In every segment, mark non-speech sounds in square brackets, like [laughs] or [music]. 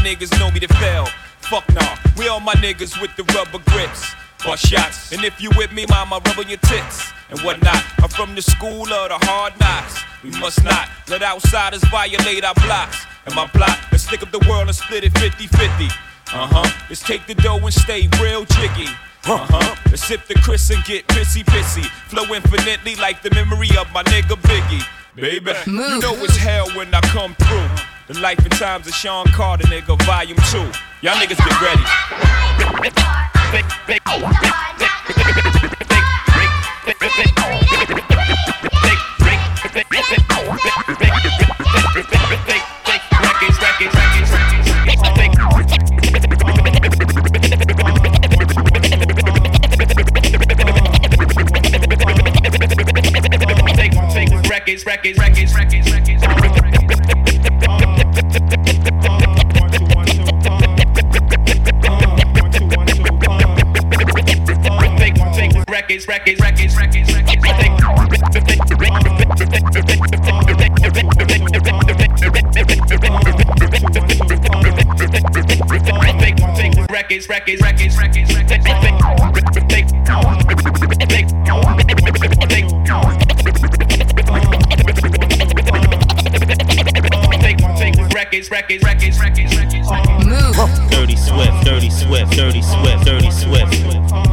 niggas know me to fail. Fuck nah, we all my niggas with the rubber grips. Or shots. And if you with me, mama, rub on your tits and whatnot. I'm from the school of the hard knocks. We must not let outsiders violate our blocks. And my block, let's stick up the world and split it 50 50. Uh huh. Let's take the dough and stay real jiggy. Uh huh. Let's sip the Cris and get pissy pissy. Flow infinitely like the memory of my nigga Biggie baby. Move. You know it's hell when I come through. The life and times of Sean Carter, nigga, volume two. Y'all niggas get ready. records, records, records, records, records. Uh, uh, records, records, records, records, records, records, records, records. records, records, records, records, records. Dirty Swift, Dirty Swift, Dirty Swift, Dirty Swift.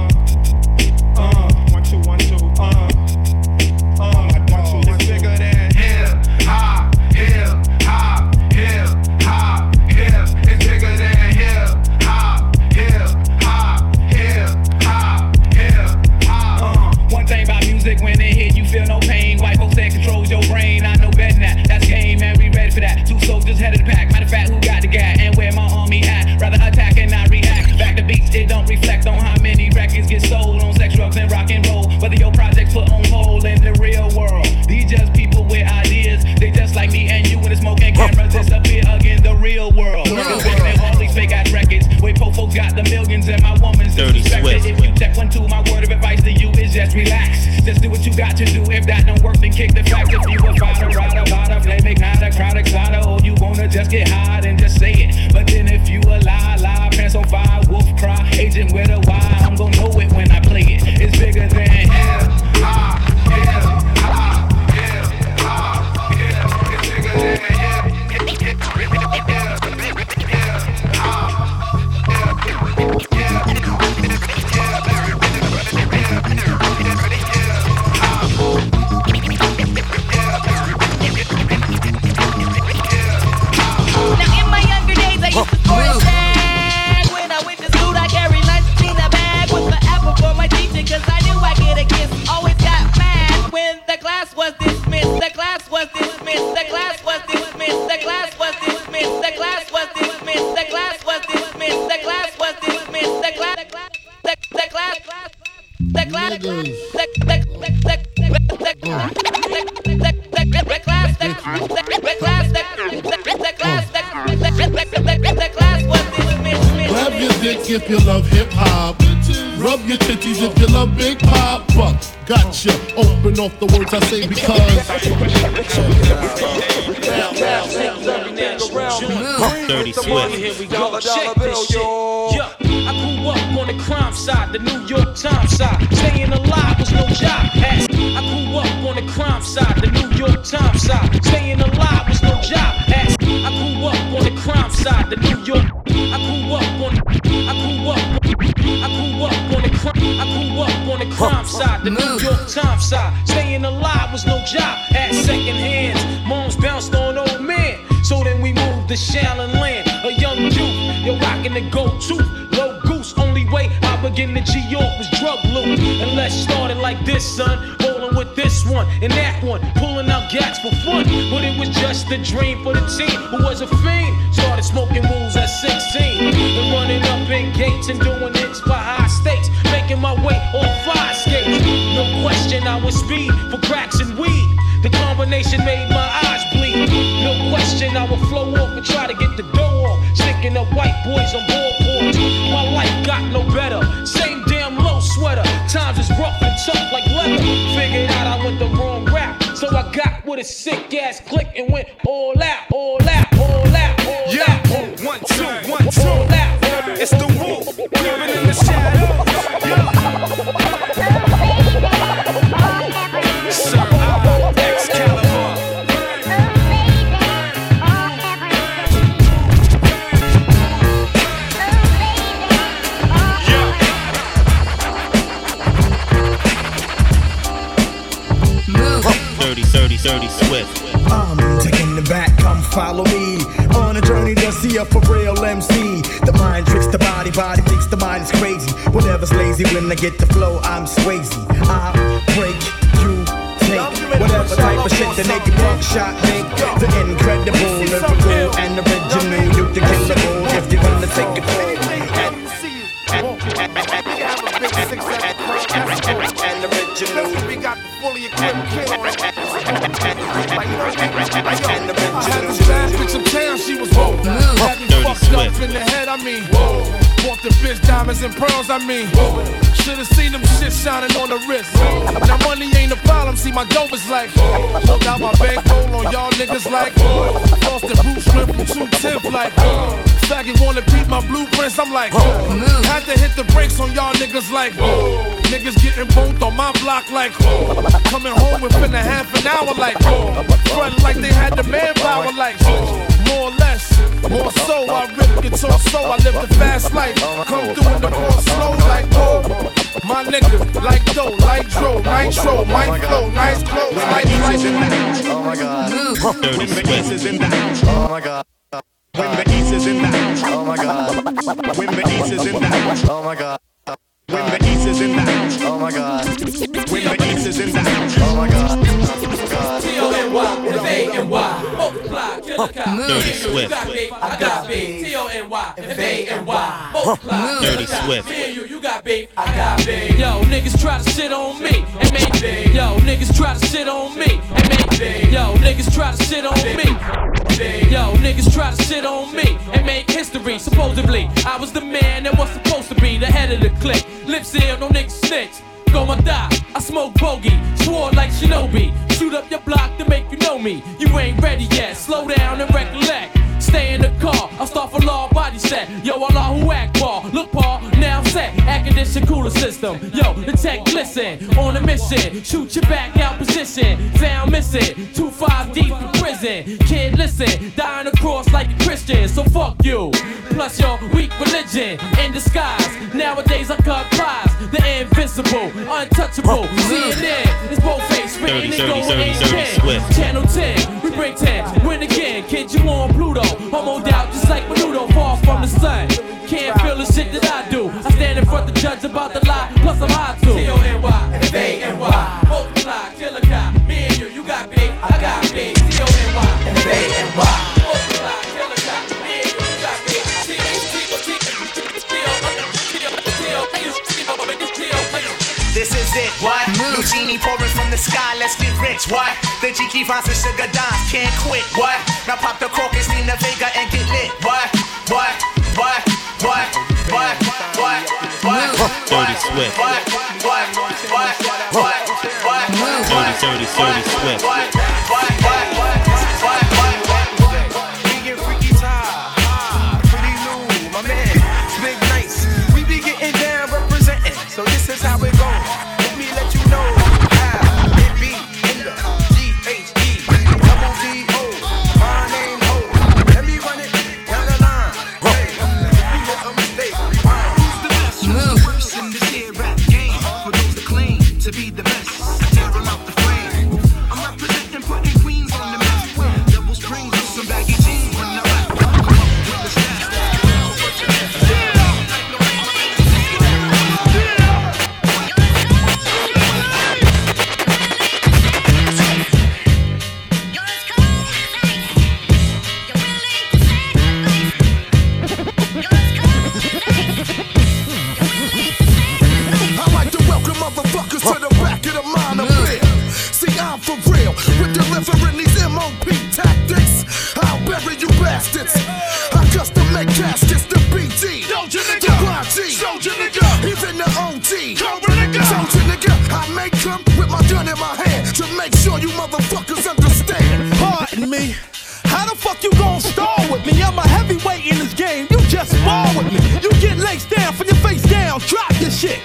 this one and that one, pulling out gats for fun. But it was just a dream for the team who was a fiend. Started smoking rules at 16 and running up in gates and doing hits by high stakes, making my way on five skates. No question, I was speed for cracks and weed. The combination made my eyes lead. No question, I will flow off and try to get the dough off. Sticking up white boys on ballboards. My life got no better. Same damn low sweater. Times is rough and tough like leather. Figured out I went the wrong rap, So I got with a sick ass click and went all out, all out, all out, all yeah. out. All, one, two, one, two. Out. It's the wolf living in the shadows. Yeah. 30, 30, 30 Swift. I'm taking the back, come follow me on a journey to see a for real MC. The mind tricks the body, body thinks the mind is crazy. Whatever's lazy when I get the flow, I'm Swayze. I break, you take whatever type of shit the naked punk shot make. The incredible, lyrical, and the original. You the killable if you're gonna take it. And original. We got the fully equipped kid bad bitch uptown, she was whoa. Had me fucked up in the head, I mean. Whoa. The bitch diamonds and pearls, I mean. Whoa. Should've seen them shit shining on the wrist. Now money ain't a problem, see my dope is like. Hold out my bankroll on y'all niggas like. Lost the boot strip from 210 like. Faggot wanna beat my blueprints, I'm like. Had to hit the brakes on y'all niggas like. Niggas getting both on my block like. Coming home within a half an hour like. Front like they had the manpower like. More or less, more so. I rip guitar so I live the fast life. Come through in the ball slow like whoa. My nigga, like dough, like dro, nitro, oh mic flow, nice clothes, like like. Oh my god. 30 Swift. Oh my god. When the east is in the house. Oh my god. When the east is in the house. Oh my god. When the east is in the house. Oh my god. When the east is in the house. Oh my god. God. T-O-N-Y, F-A-N-Y, multiply, killer cow. Dirty Swift. You got big, I got big. T-O-N-Y, F-A-N-Y, multiply, Dirty. Swift. Me and you, you got big, I got big. Yo, niggas try to shit on me and make big. Yo, niggas try to shit on me and make big. Yo, niggas try to shit on me. Yo, niggas try to shit on me and make history. Supposedly, I was the man that was supposed to be the head of the clique. Lip seal, no niggas snitch. Go my die, I smoke bogey, swore like Shinobi. Shoot up your block to make you know me. You ain't ready yet, slow down and recollect. Stay in the car, I'll start for law body set. Yo, Allah who act ball. Look, Paul, now I'm set. Air condition cooler system. Yo, the tech glisten. On a mission, shoot your back out position. Found missing, two five deep in prison. Kid, listen, dying across like a Christian. So fuck you. Plus your weak religion in disguise. Nowadays I cut pies. The invincible, untouchable. CNN is both 30, and go 30, 30, 30, in Swift. Channel 10, we bring 10. Win again, kid, you on Pluto. Homo out just like Menudo, far from the sun. Can't feel the shit that I do. I stand in front of the judge about the lie, plus I'm high too. T-O-N-Y, genie pouring from the sky, let's get rich, what? The Jiki Vines and Sugar Dimes can't quit, what? Now pop the cork and Nina Vega and get lit, what? What? What? What? What? What? What? Dirty Swift. What? What? What? What? What? Dirty, dirty, dirty Swift. delivering these MOP tactics. I'll bury you bastards. I custom make caskets to BG. Soldier nigga, the YG. Soldier nigga, even the OG. Cobra nigga, soldier nigga. I make come with my gun in my hand to make sure you motherfuckers understand. Pardon me. How the fuck you gon' stall with me? I'm a heavyweight in this game. You just fall with me. You get legs down from your face down. Drop your shit.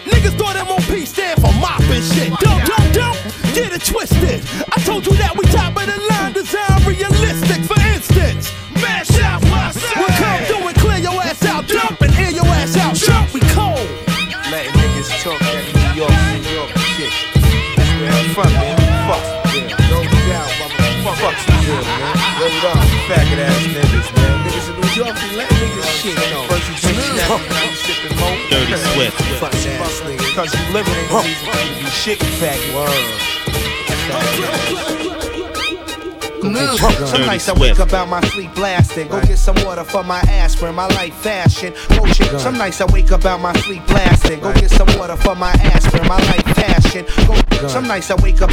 Good, man. Word up, faggot ass niggas, man. Niggas in New York, we let niggas shit, know. First you drink snappy, now you sipping mo. Dirty Swift. Fuck ass niggas. Cause you living in the reason for to be. Some nights I wake up out my sleep blasting. Go get some water for my aspirin, my life fashion. Motion. Some nights I wake up out my sleep blasting. Go get some water for my aspirin, my life fashion. Some nights I wake up.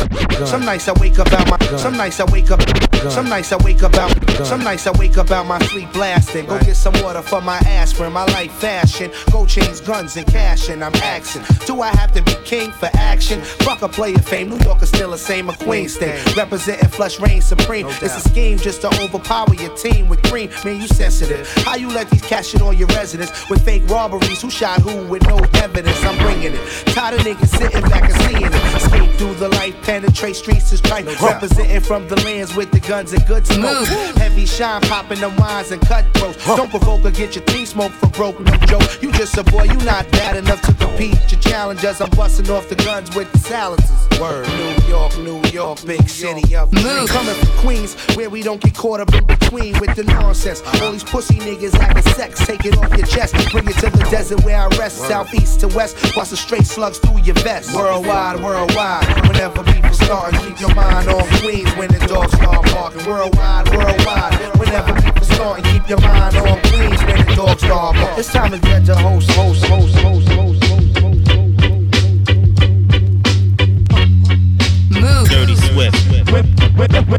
Some nights I wake up out my. Some nights I wake up. Some nights I wake up out. Some nights I wake up out my sleep blasting. Go get some water for my aspirin, my life fashion. Go chains, guns, and cash, and I'm axing. Do I have to be king for action? Fuck a player fame. New York is still the same a Queens thing. Representing flush reign supreme. It's a scheme just to overpower your team with cream. Man, you sensitive. How you let these cash in on your residence with fake robberies? Who shot who with no evidence? I'm bringing it. Tired of niggas sitting back and seeing it. Skate through the life, penetrate streets is tripe. Representing from the lands with the guns and good smoke. Mm. Heavy shine, popping the wines and cutthroats. Don't provoke or get your team smoked for broke, no joke. You just a boy, you not bad enough to compete. Your challengers, I'm busting off the guns with the silencers. Word, New York, New York, big city of dreams. Mm. Coming from Queens, where we don't get caught up in between with the nonsense. All these pussy niggas having sex, take it off your chest. Bring it to the desert where I rest, southeast to west. Bust the straight slugs through your vest. Worldwide, worldwide. Whenever people startin', keep your mind on Queens when the dogs start barking. Worldwide, worldwide. Whenever people startin', keep your mind on Queens when the dogs start barking. It's time to get to host, host, host, host, host. Dirty Swift. When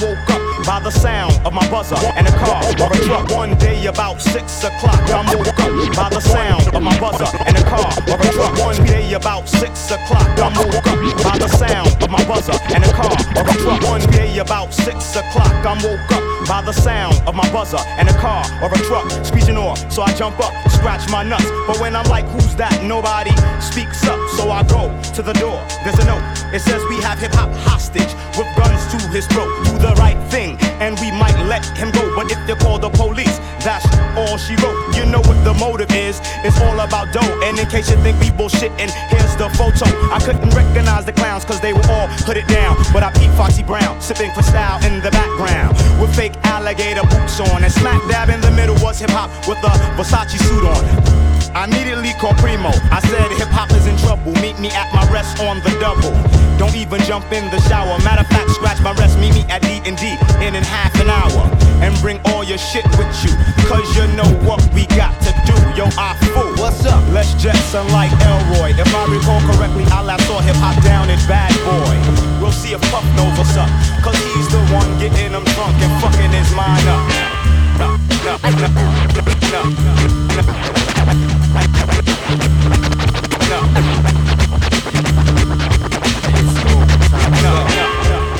woke up by the sound of my buzzer and a car or a truck. One day about six o'clock, I woke up by the sound of my buzzer and a car or a truck. One day about six o'clock, I woke up by the sound of my buzzer and a car or a truck. One day about six o'clock, I woke up by the sound of my buzzer and a car or a truck screeching off. So I jump up, scratch my nuts. But when I'm like, who's that? Nobody speaks up. So I go to the door. There's a note. It says we have hip hop hostage with guns to his throat. Do the right thing, and we might let him go. But if they call the police, that's all she wrote. You know what the motive is? It's all about dough. And in case you think we bullshitting, here's the photo. I couldn't recognize the clowns cause they were all put it down. But I peep Foxy Brown, sipping for style in the background. With fake alligator boots on. And smack dab in the middle was hip hop with a Versace suit on. I immediately called Primo. I said hip hop is in trouble. Meet me at my rest on the double. Don't even jump in the shower. Matter of fact, scratch my rest. Meet me at D and D in in half an hour. And bring all your shit with you. Cause you know what we got to do. Yo, I fool. What's up? Let's Jetson like Elroy. If I recall correctly, I last saw hip hop down in Bad Boy. We'll see if Puff knows what's up. Cause he's the one getting him drunk and fucking his mind up. No, no, no,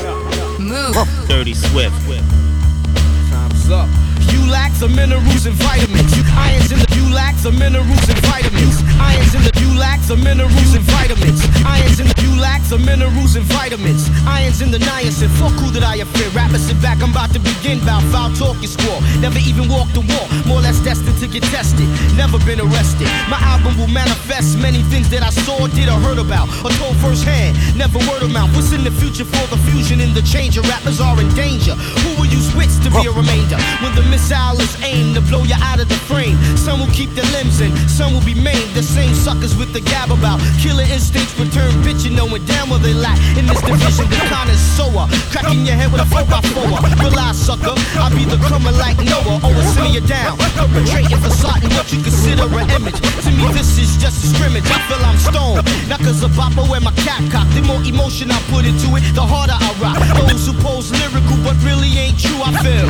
no, no. Dirty Swift. Time's up. You lack the minerals and vitamins. You irons in the you lack the minerals minerals and vitamins. Irons in the ULAX of minerals and vitamins. Of minerals and vitamins. Irons in the niacin. Fuck who that I fear. Rappers sit back, I'm about to begin. Bout foul talk you score. Never even walked the wall. More or less destined to get tested. Never been arrested. My album will manifest many things that I saw, did, or heard about. Or told firsthand. Never word of mouth. What's in the future for the fusion and the change? Rappers are in danger. Who will use wits to be a remainder? When the missile is aimed to blow you out of the frame. Some will keep their limbs in, some will be maimed. The same suckers with the gab about killer instincts return bitch, you know knowing damn well they lack. In this division, the connoisseur. Cracking your head with a 4x4. Realize, sucker, I be the coming like Noah. Always sitting you down. Perpetrating facade what you consider an image. To me, this is just a scrimmage. I feel I'm stoned. Not cause of Bopper wear my cap cock. The more emotion I put into it, the harder I rock. Those who pose lyrical but really ain't true, I feel.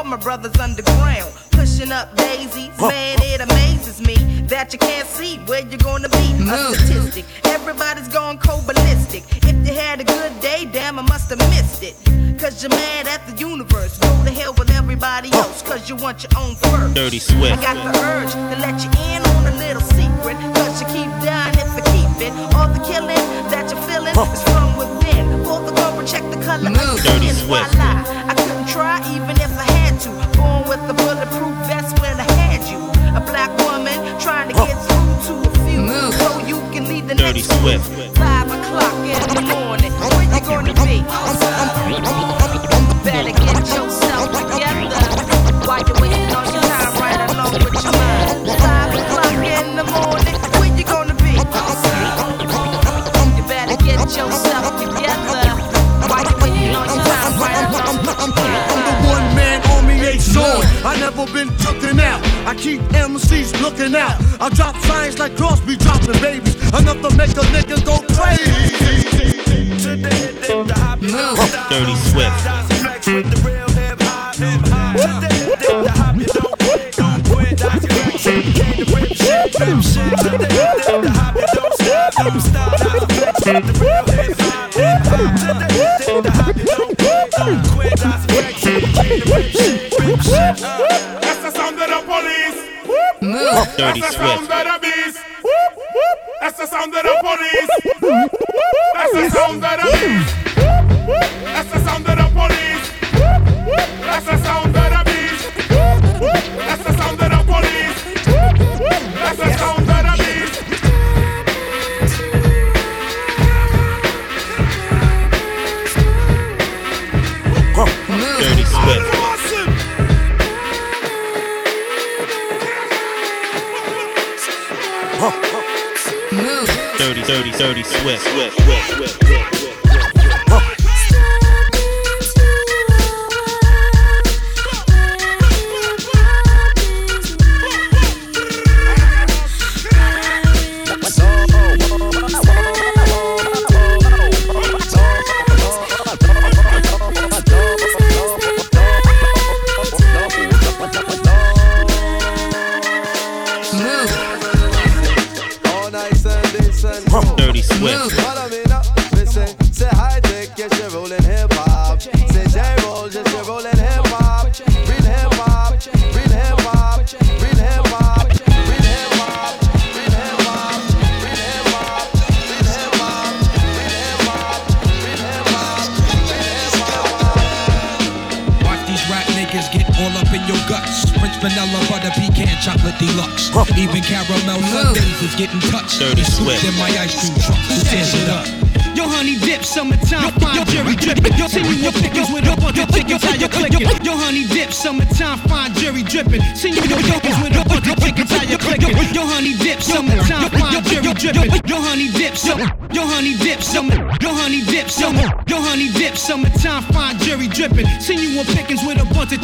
all my brothers underground pushing up daisies. Man, it amazes me that you can't see where you're gonna be. A statistic. Everybody's going cold ballistic. If you had a good day, damn, I must have missed it. Cause you're mad at the universe. Go to hell with everybody else, cause you want your own first. Dirty Swift. I got the urge to let you in on a little secret. Cause you keep dying if you keep it. All the killing that you're feeling is from within. Pull the cover, check the color of your Dirty skin. Why Swift. lie? I couldn't try even if I had to. Born with a bulletproof vest when I had you. A black woman trying to get through to a few. So you can leave the Dirty next Swift. Five o'clock in the morning. Where you gonna be? Better get yourself together. While you're waiting on your time right along with your mind. Five o'clock in the morning. Never been out. I keep MCs looking out. I drop signs like Cosby dropping babies. Enough to make a nigga go crazy. Dirty Swift. Dirty That's the sound of the beast. That's the sound of the police. That's the sound of the beast. That's the sound of the police. That's the sound of the beast. That's the sound of the police. That's the sound Dirty. Swift, Swift, Swift, Swift.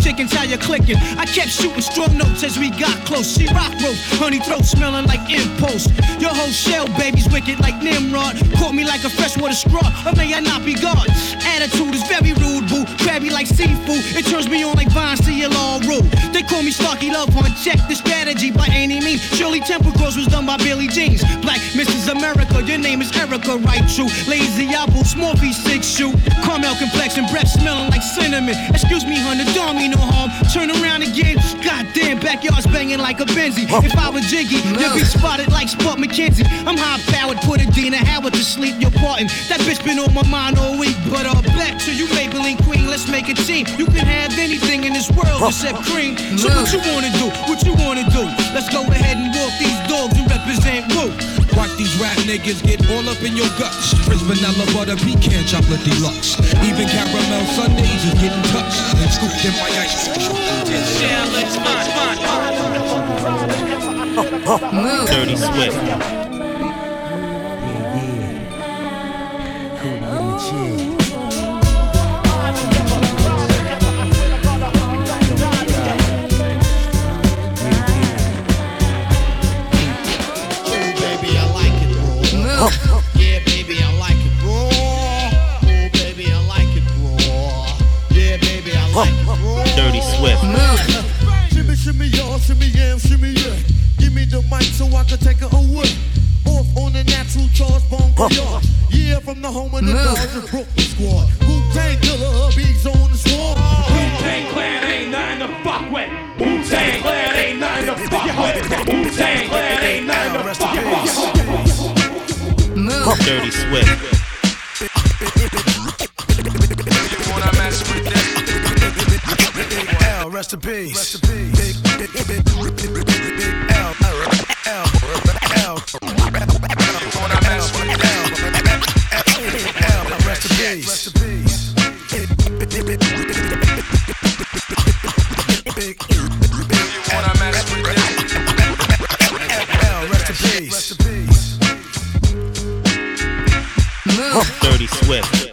Chickens, how you clicking? I kept shooting strong notes as we got close. She rock rope, honey throat smelling like impost. Your whole shell, baby's wicked like Nimrod. Caught me like a freshwater straw, or may I not be God? Attitude is very rude, boo. Crabby like seafood. It turns me on like vines to your law rule. They call me Starky Love Hunt. Check the strategy by any means. Shirley Temple Cross was done by Billy Jeans. Black Mrs. America, your name is Erica, right? True. Lazy apple, small piece, six shoe. Caramel complexion, breath smelling like cinnamon. Excuse me, honey, don't no harm. Turn around again. Goddamn, backyard's banging like a Benzie. If I was Jiggy, you'd be spotted like Spuds MacKenzie. I'm high powered, put Adina Howard to sleep. You're parting. That bitch been on my mind all week. But uh, back to you, Maybelline Queen. Let's make a team. You can have anything in this world except cream. So what you wanna do? What you wanna do? Let's go ahead and walk these dogs and represent Woo. Watch these rap niggas get all up in your guts. Prince vanilla butter pecan chocolate deluxe. Even caramel sundaes is getting touched and scooped in my ice. Dirty Swift. baby, Dirty Swift. Shimmy, shimmy, y'all, shimmy, yeah, shimmy, yeah. Give me the mic so I can take it away. Off on the natural charge, bone for y'all. Yeah, from the home of the dogs Brooklyn squad. Wu Tang Killer, beats on the swarm. Wu-Tang Clan ain't nothing to fuck with. Wu-Tang Clan ain't nothing to fuck with. Wu-Tang Clan ain't nothing to fuck with. Dirty Swift. Rest in peace. Rest in peace. Big, big, big, big, big, big, big L, L, L, L, L, rest in peace. Rest. Big, big, big, big, L, rest in. Rest in peace. Dirty Swift.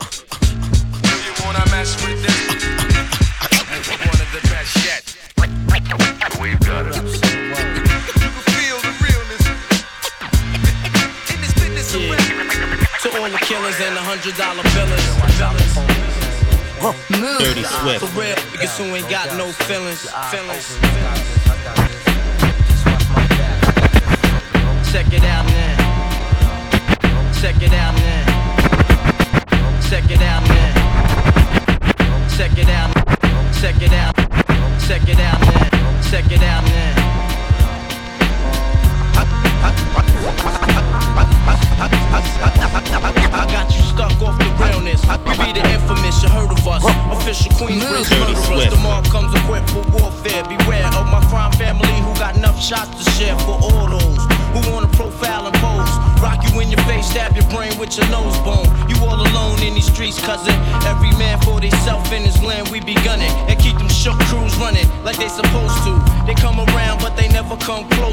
Hundred dollar billers. Dirty Swift. For real, niggas who ain't got no feelings. Feelings. Check it out now. Check it out now. Check it out now. Check it out. Check it out. Check it out now. Check it out now. Infamous, you heard of us. Official Dirty murderers. Mark comes equipped for warfare. Beware of my crime family who got enough shots to share for all those who wanna profile and pose. Rock you in your face, stab your brain with your nose bone. You all alone in these streets, cousin. Every man for theyself in his land, we be gunning. And keep them shook crews running like they supposed to. They come around, but they never come close to. I can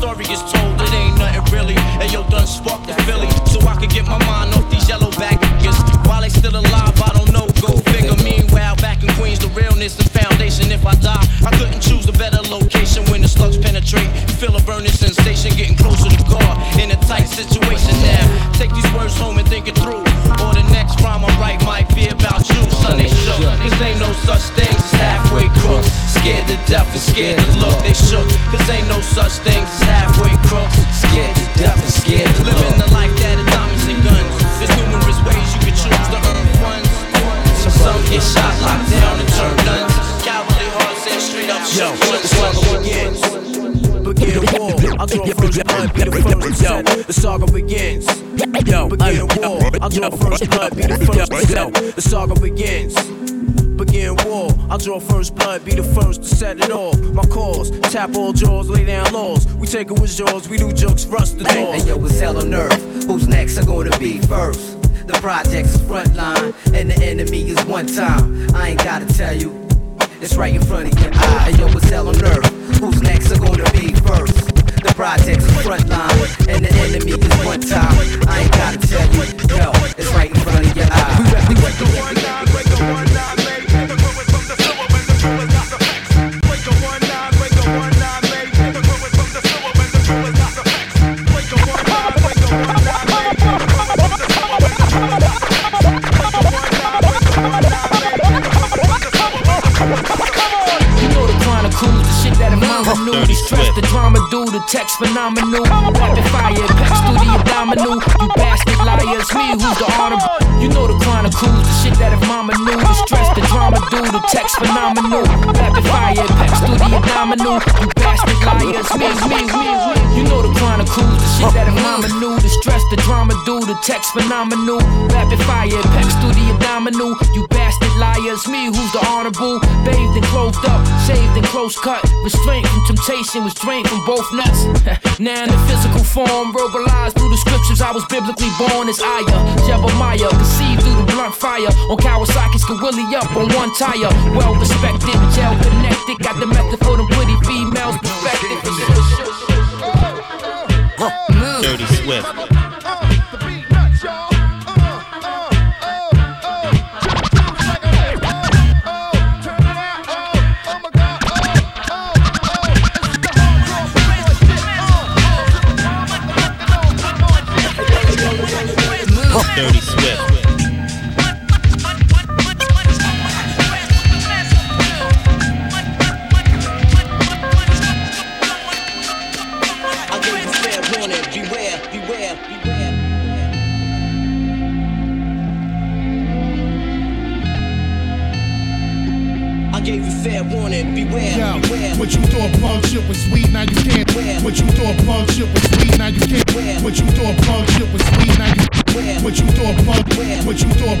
story gets told. It ain't nothing really. And yo, done sparked the Philly, so I could get my mind off these yellow back niggas. While they still alive, I don't know. Go figure. Meanwhile, back in Queens, the realness and foundation. If I die, I couldn't choose a better location station when the slugs penetrate. Feel a burning sensation getting closer to God in a tight situation now. Take these words home and think it through. Or the next rhyme I write might be about you, Sunday shook. Cause ain't no such thing as halfway crooks. Scared to death and scared to look. They shook. Cause ain't no such thing as halfway crooks. Scared to death and scared to look. Living the life that is diamonds and guns. There's numerous ways you can choose to earn ones. Some get shot, locked down, and turned guns. Yo, the struggle begins. Begin war. I'll draw first blood, be the first to set it. The saga begins. Yo, begin war. I'll draw first blood, be the first to. The saga begins. Begin war. I'll draw first blood, be the first to set it off. My cause, tap all jaws, lay down laws. We take it with jaws, we do jokes, rust the doors. Hey, yo, it's hell on earth. Who's next are gonna be first? The project's is front line, and the enemy is one time. I ain't gotta tell you, it's right in front of your eye. Hey, yo, it's hell on earth. Who's next are gonna be first? The project's front line, and the enemy is one time. I ain't gotta tell you, yo, it's right in front of your eye. You mama knew. The drama do, the text phenomenal. Rapid fire, pex through the abdominal. You bastard liars, me who's the honorable. You know the chronicles, the shit that if mama knew. The stress, the drama do, the text phenomenal. Rapid fire, pex through the abdominal. You bastard liars, me, me, me, me. You know the chronicles, the shit that if mama knew. The stress, the drama do, the text phenomenal. Rapid fire, pex through the abdominal. You bastard liars, me who's the honorable. Bathed and clothed up, shaved and close cut. Restraint from temptation, restraint from both nuts. [laughs] now in the physical form, verbalized through the scriptures, I was biblically born as Aya. Jebemiah, conceived through the blunt fire. On Kawasaki's willy up on one tire. Well respected, gel connected. Got the method for them pretty females perfected. Dirty Swift. What you thought punk shit was sweet, now you can't. What you thought punk shit was sweet, now you. What you thought punk, what you thought,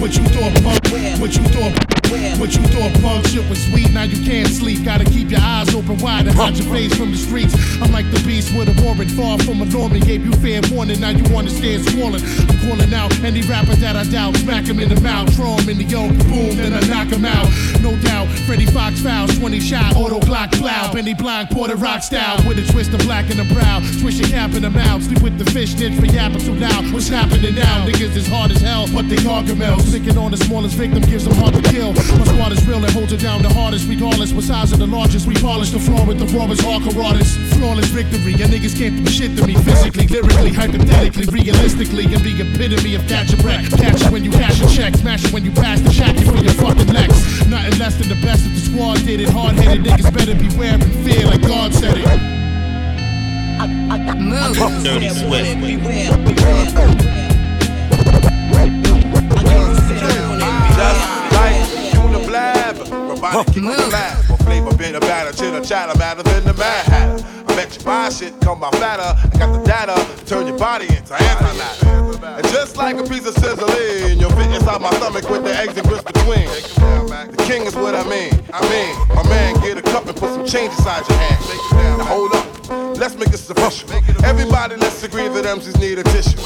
what you thought punk, what you thought, what you thought punk shit was sweet, now you can't sleep. Gotta keep your eyes open wide and hide your face from the streets. I'm like the beast with a warrant, far from a Norman. Gave you fair warning, now you understand swollen. I'm calling out any rapper that I doubt, smack him in the mouth, throw him in the yoke, boom, then I knock him out. No doubt, Freddie Fox fouls, 20 shot, auto Glock plow, Benny Blanc, Porter Rock style, with a twist of black in the brow, swish your cap in the mouth, sleep with the fish snitch for yapping too loud. What's happening now? Niggas is hard as hell, but they gargamels. Picking on the smallest victim gives them hard to kill. My squad is real and holds it down the hardest, regardless. What size of the largest, we polish the floor with the rawest hardcore artists. Flawless victory, your niggas can't do shit to me physically, lyrically, hypothetically, realistically, and the epitome of catch a break. Catch it when you cash a check, smash it when you pass the shacky for your fucking legs. Nothing less than the best of the squad did it. Hard headed niggas better beware and fear like God said it. Dirty Swift. Beware, beware. Just Robotic kick the lab. Or flavor bit of batter, chitter chatter, matter than the mad hatter. I bet you buy shit, come by fatter. I got the data, turn your body into antimatter. And just like a piece of sizzling, you'll fit inside my stomach with the eggs and grits between. The king is what I mean. I mean, my man, get a cup and put some change inside your hand. Now hold up. Let's make this official. Everybody, let's agree that MCs need a tissue.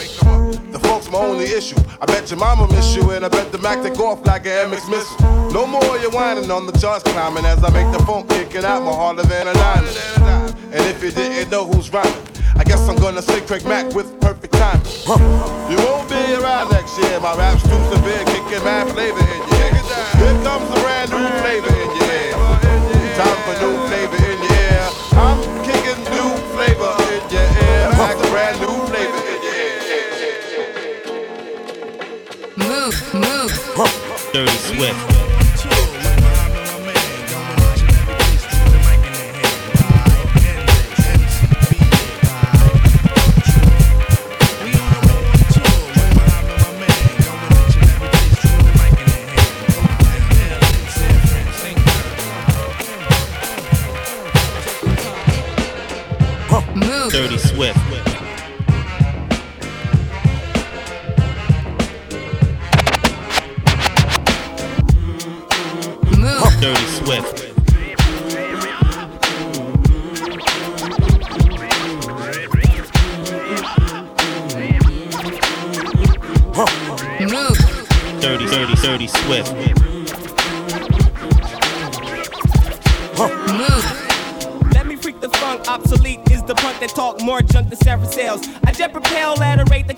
The folks my only issue. I bet your mama miss you, and I bet the Mack take off like an MX missile. No more you whining on the charts climbing as I make the phone kicking out more harder than a nine. And if you didn't know who's rhyming, I guess I'm gonna say Craig Mack with perfect timing. You won't be around next year. My rap's too severe, kicking mad flavor in your ear. Here comes a brand new flavor in your ear. Time for new flavor in. I'm kicking new flavor in your ear. Like a brand new flavor in your ear. Move, move. Dirty Swift.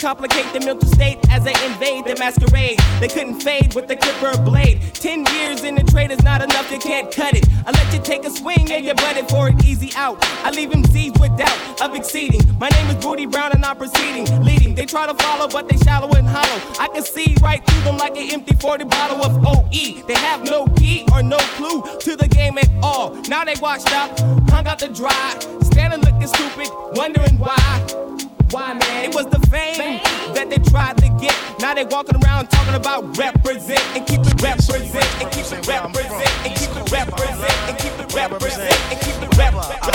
Complicate the mental state as they invade the masquerade. They couldn't fade with the clipper blade. Ten years in the trade is not enough, you can't cut it. I let you take a swing and you butted for an easy out. I leave them seized with doubt of exceeding. My name is Booty Brown and I'm proceeding, leading. They try to follow, but they shallow and hollow. I can see right through them like an empty 40 bottle of OE. They have no key or no clue to the game at all. Now they washed up, hung out to dry, standing looking stupid, wondering why. Why, man? It was the fame that they tried to get. Now they walking around talking about represent and keep it represent and keep it represent and keep it represent and keep it represent and keep it represent.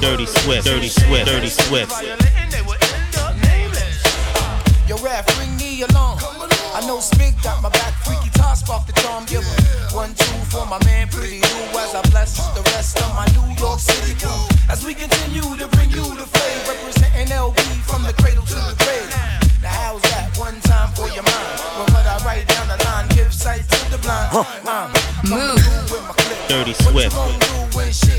Dirty Swift. Dirty Swift. Dirty Swift. Yo, rap, bring me along. I know Spig got my back, freaky toss off the charm. Give him one, two for my man, pretty you as I bless the rest of my New York City crew. As we continue to bring you the flavor, representing LB from the cradle to the grave. Now, how's that one time for your mind? When what I write down the line, give sight to the blind. Uh, Move. Dirty Swift. when shit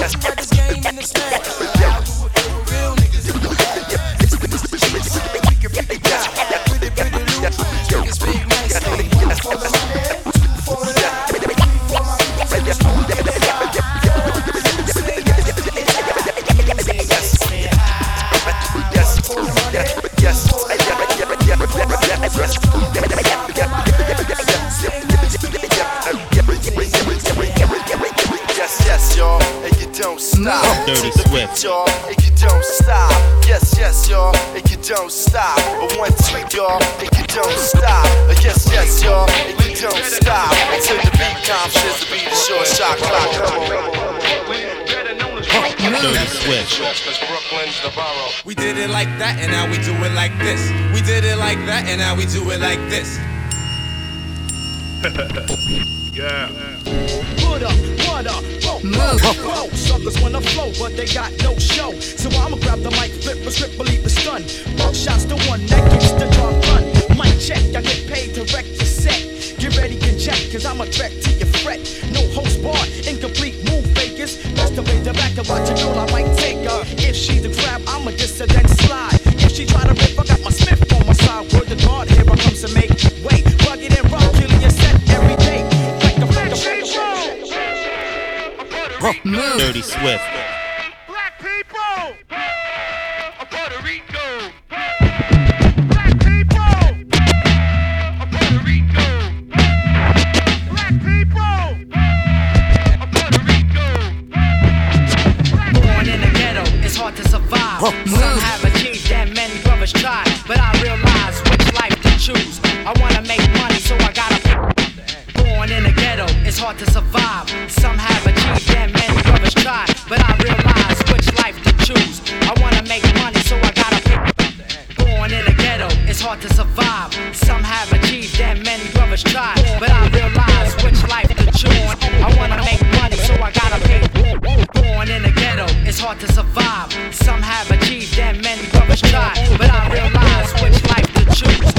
gets thick. When it starts to stop. Dirty To Swift. beat, y'all, and you don't stop. Yes, yes, y'all, and you don't stop. A one, two, y'all, and you don't stop. A yes, yes, y'all, and you don't stop. Until the beat comes, says the beat is short shot clock. Come on. Dirty Swift. We did it like that, and now we do it like this. We did it like that, and now we do it like this. [laughs] yeah. Put up, what up, move. Suckers wanna flow, but they got no show. So I'ma grab the mic, flip a script, believe the stun. Buck shots the one that gets the job done. Mic check, I get paid to wreck your set. Get ready to check, cause I'm a threat to your fret. No host bar, incomplete move fakers. Best to wait the back and watch a girl, I might take her. If she's a crab, I'm a dissident slide. If she try to rip, I got my Smith on my side. Word to God, here I comes to make a, Dirty Swift. Black people Puerto Rico. Black people Puerto Rico. Black people Puerto Rico. Born in the ghetto, it's hard to survive. Some have achieved and many brothers tried, but I realize which life to choose. I wanna make money, so I gotta. Born in the ghetto, it's hard to survive. Some have achieved hard to survive. Some have achieved and many brothers tried, but I realize which life to choose. I wanna make money, so I gotta pick. Born in the ghetto, it's hard to survive. Some have achieved and many brothers tried, but I realize which life to choose.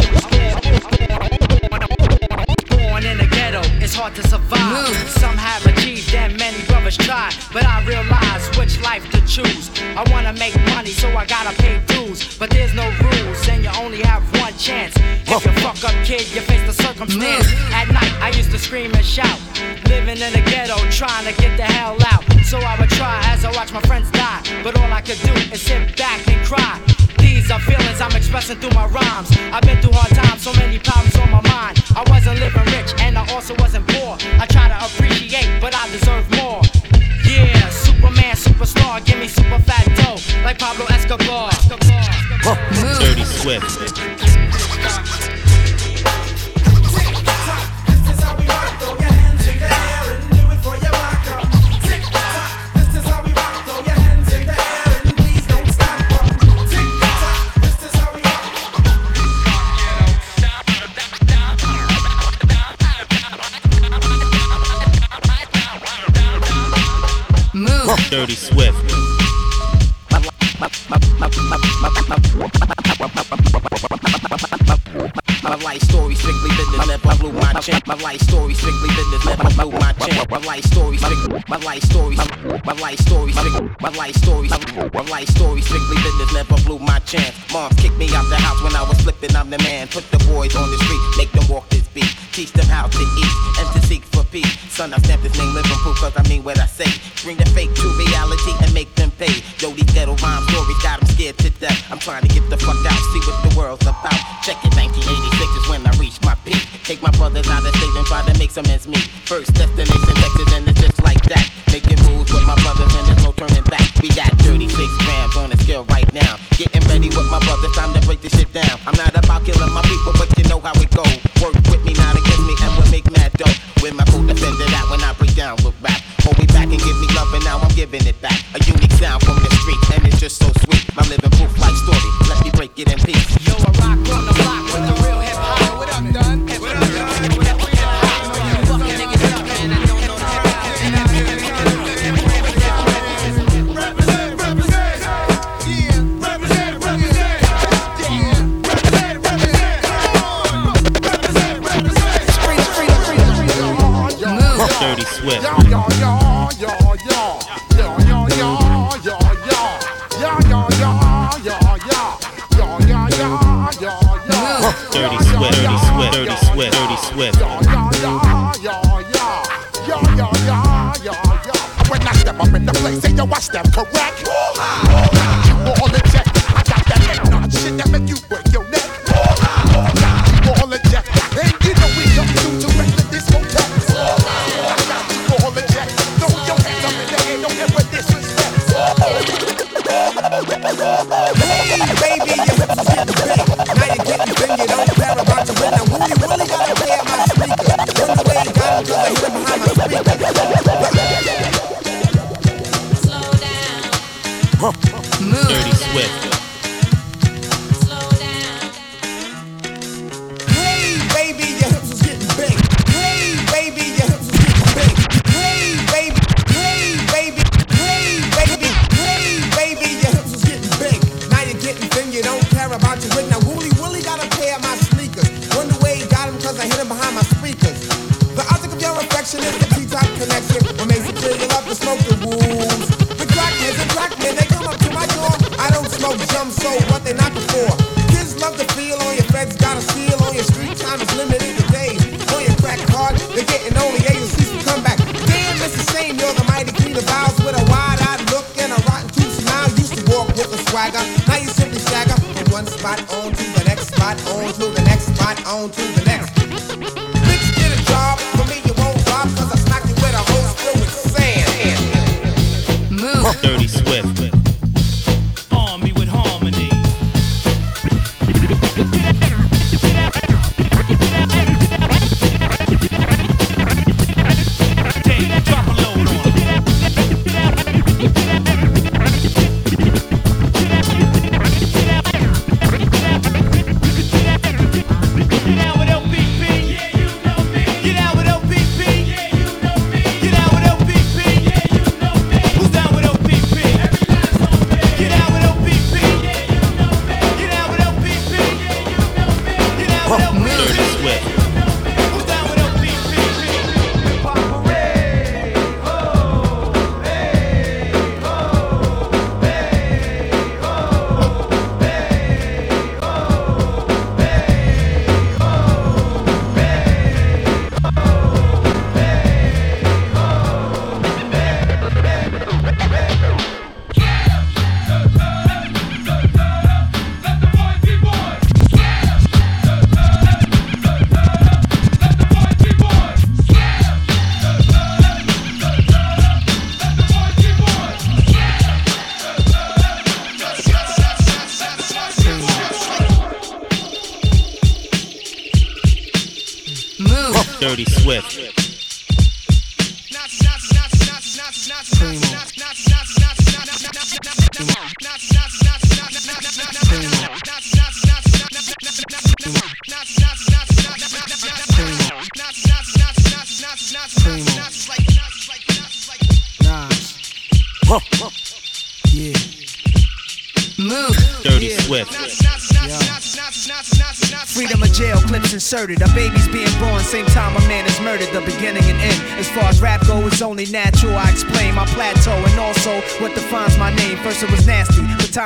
Born in the ghetto, it's hard to survive. Some have achieved and many brothers tried, but I realize which life to choose. I wanna make money, so I gotta pay dues. But there's no rules, and you only have one chance. If you fuck up, kid, you face the circumstance. Mm-hmm. At night, I used to scream and shout. Living in the ghetto, trying to get the hell out. So I would try as I watched my friends die. But all I could do is sit back and cry. These are feelings I'm expressing through my rhymes. I've been through hard times, so many problems on my mind. I wasn't living rich, and I also wasn't poor. I try to appreciate, but I deserve more. Yeah, Superman, superstar, give me super fat dough like Pablo Escobar. Dirty Swift. My life story strictly business, never blew my chin. My life story strictly business, never blew my chin. My life story, strictly, my life story, my life story, my life story, my life story strictly business, never blew my chance. Mom kicked me out the house when I was flipping. I'm the man. Put the boys on the street, make them walk this beat. Teach them how to eat and to seek for peace. Son, I stamp this name living proof cause I mean what I say. Bring the fake to reality and make them pay. Yo, these ghetto rhyme stories got them scared to death. I'm trying to get the fuck out, see what the world's about. Check it, 1986 is when I reach my peak. Take my brothers out of state and try to make some ends meet. First destination Texas and it's just like that. Making moves with my brothers and there's no turning back. We got 36 grams on the scale right now. Getting ready with my brothers, time to break this shit down. I'm not about killing my people, but you know how it go. Work with me, not against me, and we'll make mad dough. With my full defender that when I break down with rap. Hold me back and give me love, and now I'm giving it back. A unique sound from the street, and it's just so sweet. My living proof life story, let me break it in peace. Yo, I rock on the Swift. Dirty Swift. Dirty Swift. Dirty Swift. When I step up in the place, say yo, I step correct. You all check. I got that head shit that make you Get out with LPP. Dirty Swift.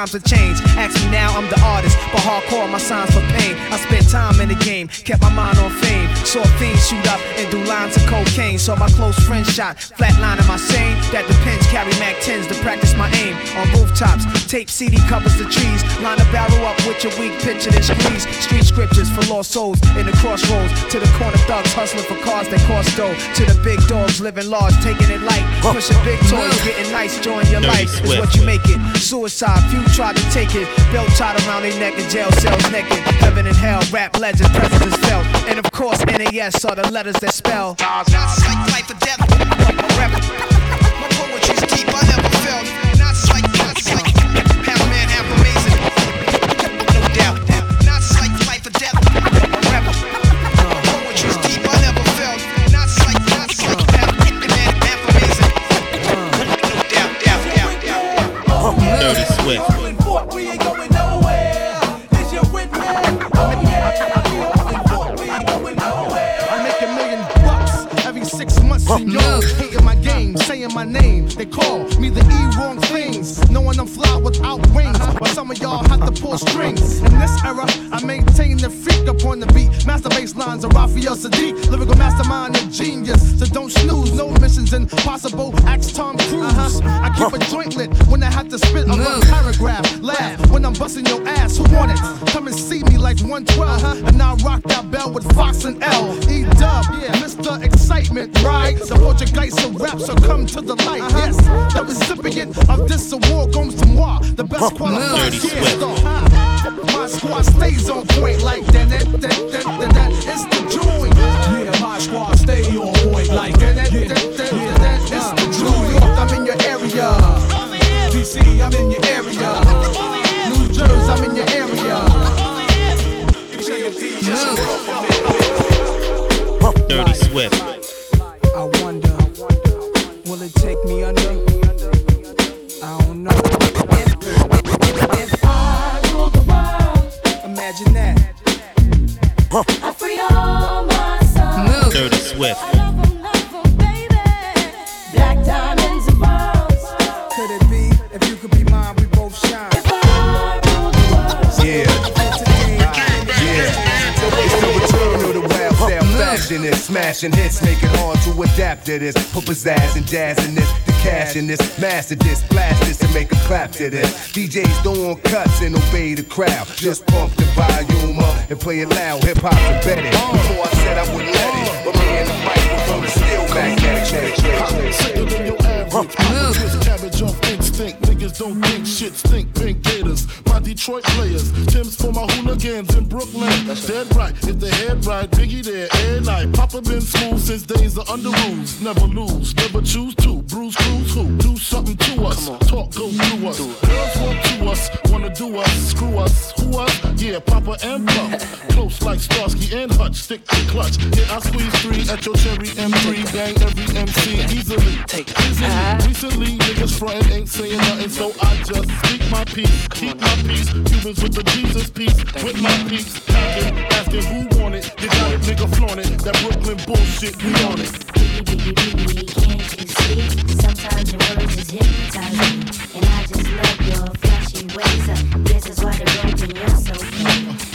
Times have changed. Ask me now, I'm the artist, but hardcore my signs for pain. I spent time in the game, kept my mind on fame. Saw fiends shoot up and do lines of cocaine. Saw my close friend shot, flatline flatlining my sane. That depends, carry Mac 10s to practice my aim. On rooftops, tape CD covers the trees. Line up with your weak picture, then squeeze. Street scriptures for lost souls in the crossroads. To the corner thugs hustling for cars that cost dough. To the big dogs living large, taking it light. Pushing big toys, getting nice, join your life is what you make it. Suicide, few tried to take it. Belt tied around their neck in jail cells naked. Heaven and hell, rap legend, presidents fell. And of course, NAS are the letters that spell. Not life or death. My name. They call me the E wrong things, knowing I'm fly without wings. But some of y'all have to pull strings. In this era, I maintain the freak upon the beat. Master bass lines of Raphael Saadiq, lyrical mastermind and genius. So don't snooze, no missions impossible. Axe Tom Cruise. I keep a joint lit when I have to spit a rough paragraph. Laugh when I'm busting your ass. Who want it? Come and see me like 112. Uh-huh. And I rock that bell with Fox and L. E Dub, yeah, Mr. Excitement, right? The Portuguese of rap, so come to the light. Yes, the recipient of this award goes to moi, the best qualified yeah, uh-huh. My squad stays on point like that. That, that, that, that, that is the joint. Yeah, my squad stay on point like That, that, that, that, that, that is the joint. I'm in your area. DC, I'm in your area. New Jersey, I'm in your area. Dirty Swift. To this. Put pizzazz and jazz in this. The cash in this. Master this, blast this, and make a clap to this. DJs don't want cuts and obey the crowd. Just pump the volume up and play it loud. Hip hop's embedded. Before I said I wouldn't let it. But me and the microphone is still magnetic. Sicker than your average. Twist cabbage off instinct. Niggas don't think shit stink. Pink gators. My Detroit players. Tim's for my hooligans in Brooklyn. That's Dead right. If the head right, Biggie there every night. Papa been smooth since days of Underoos. Never lose. Never choose to. Bruise, cruise, who? Do something to us. Talk, go through us. Girls want to us. Wanna do us. Screw us. Who us? Yeah, Papa and Pup. [laughs] Close like Starsky and Hutch. Stick to clutch. Yeah, I squeeze three at your cherry M3. Bang every MC easily. Take easily. Recently, niggas frontin' ain't saying nothing, so I just speak my peace. Keep my peace. Cubans with the Jesus peace. With my peace. Packing, asking who want it. You got it, nigga, flaunt it. That Brooklyn bullshit, we on it. Sometimes your words just hypnotize me, and I just love your flashy ways. Uh, This is why the road in you're so clean.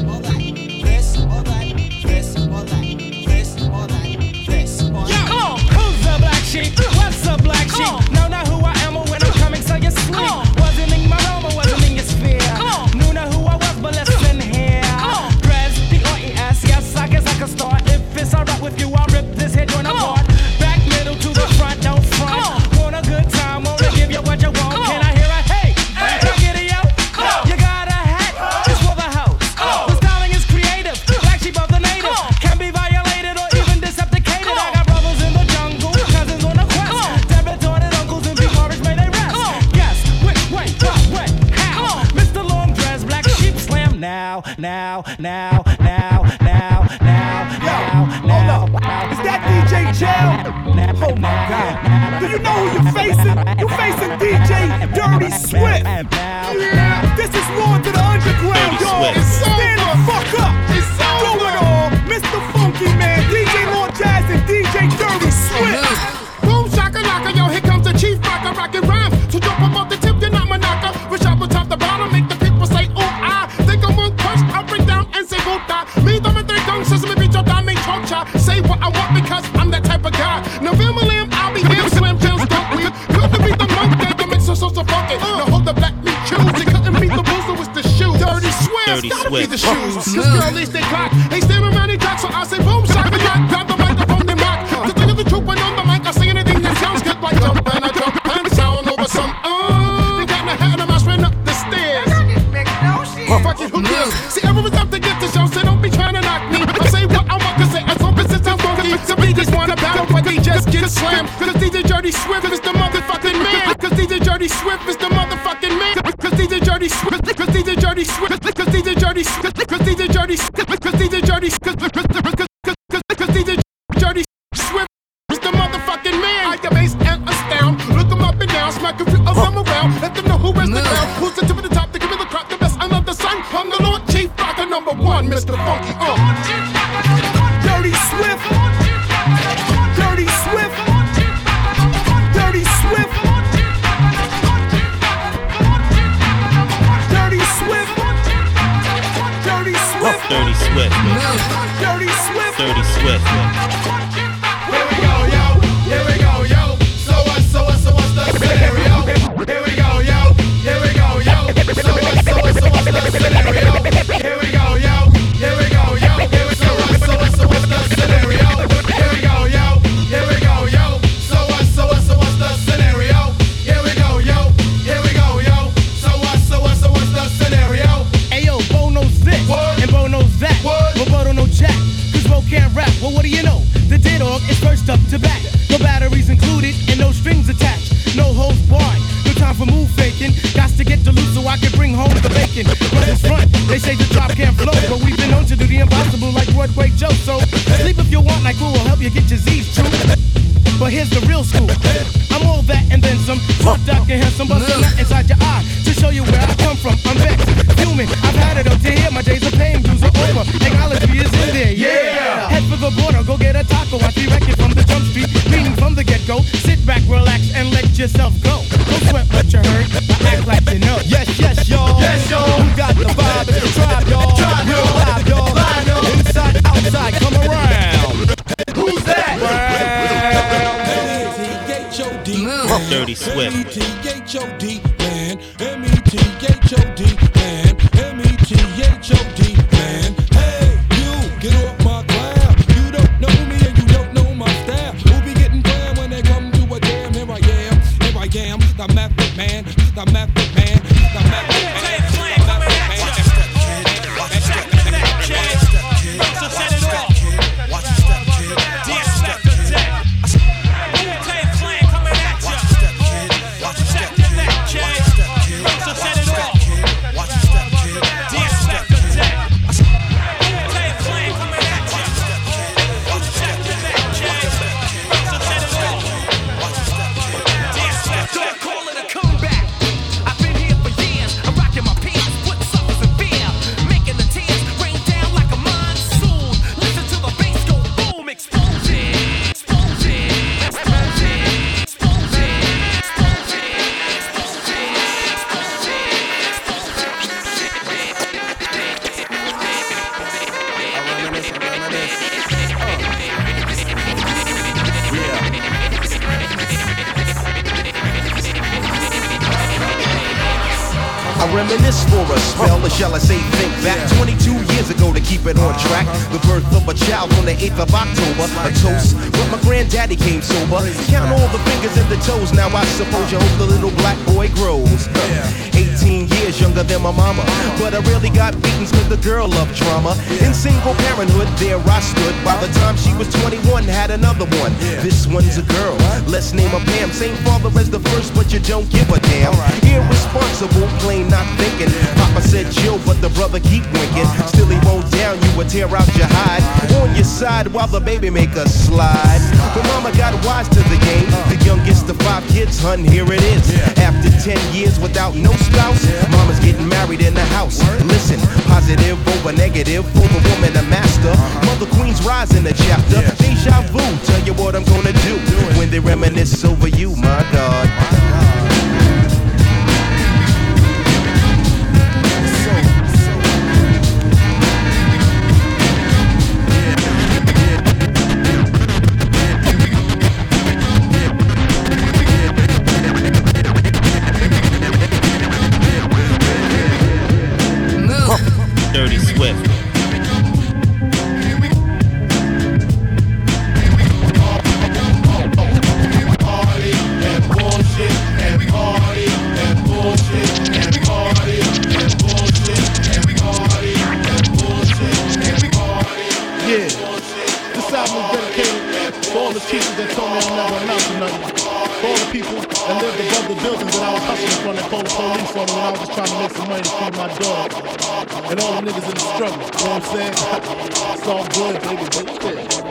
But here's the real scoop. I'm all that and then some. Fuck Dr. Handsome, but not inside your eye to show you where I come from. I'm back, human. I've had it up to here. My days of pain, dues are over. Technology is in there. Yeah. Head for the border, go get a taco. I direct it from the jump street, meaning from the get go. Sit back, relax, and let yourself go. Don't sweat what you heard. Act like you know. Yes. Swift. Reminisce for a spell, or shall I say think back 22 years ago to keep it on track. The birth of a child on the 8th of October. A toast, but my granddaddy came sober. Count all the fingers and the toes, now I suppose you hope the little black boy grows. 18 years younger than my mama, but I really got beatings cause the girl loved drama. In single parenthood, there I stood. By the time she was 21, had another one. This one's a girl, let's name her Pam. Same father as the first, but you don't give a damn. Irresponsible, plain not thinking. Papa said chill, but the brother keep winking. Still he won't down you or tear out your hide. On your side while the baby make a slide. But mama got wise to the game. The youngest of five kids, hun, here it is. After 10 years without no spouse, mama's getting married in the house. Listen, positive over negative for the woman, a master. Mother Queen's rise in the chapter. Deja vu, tell you what I'm gonna do when they reminisce over you, my God. To all the teachers that told me I never amount to nothing. For all the people that lived above the buildings that I was hustling from that called the police on me when I was just trying to make some money to feed my daughter. And all the niggas in the struggle, you know what I'm saying? [laughs] it's all good, but yeah.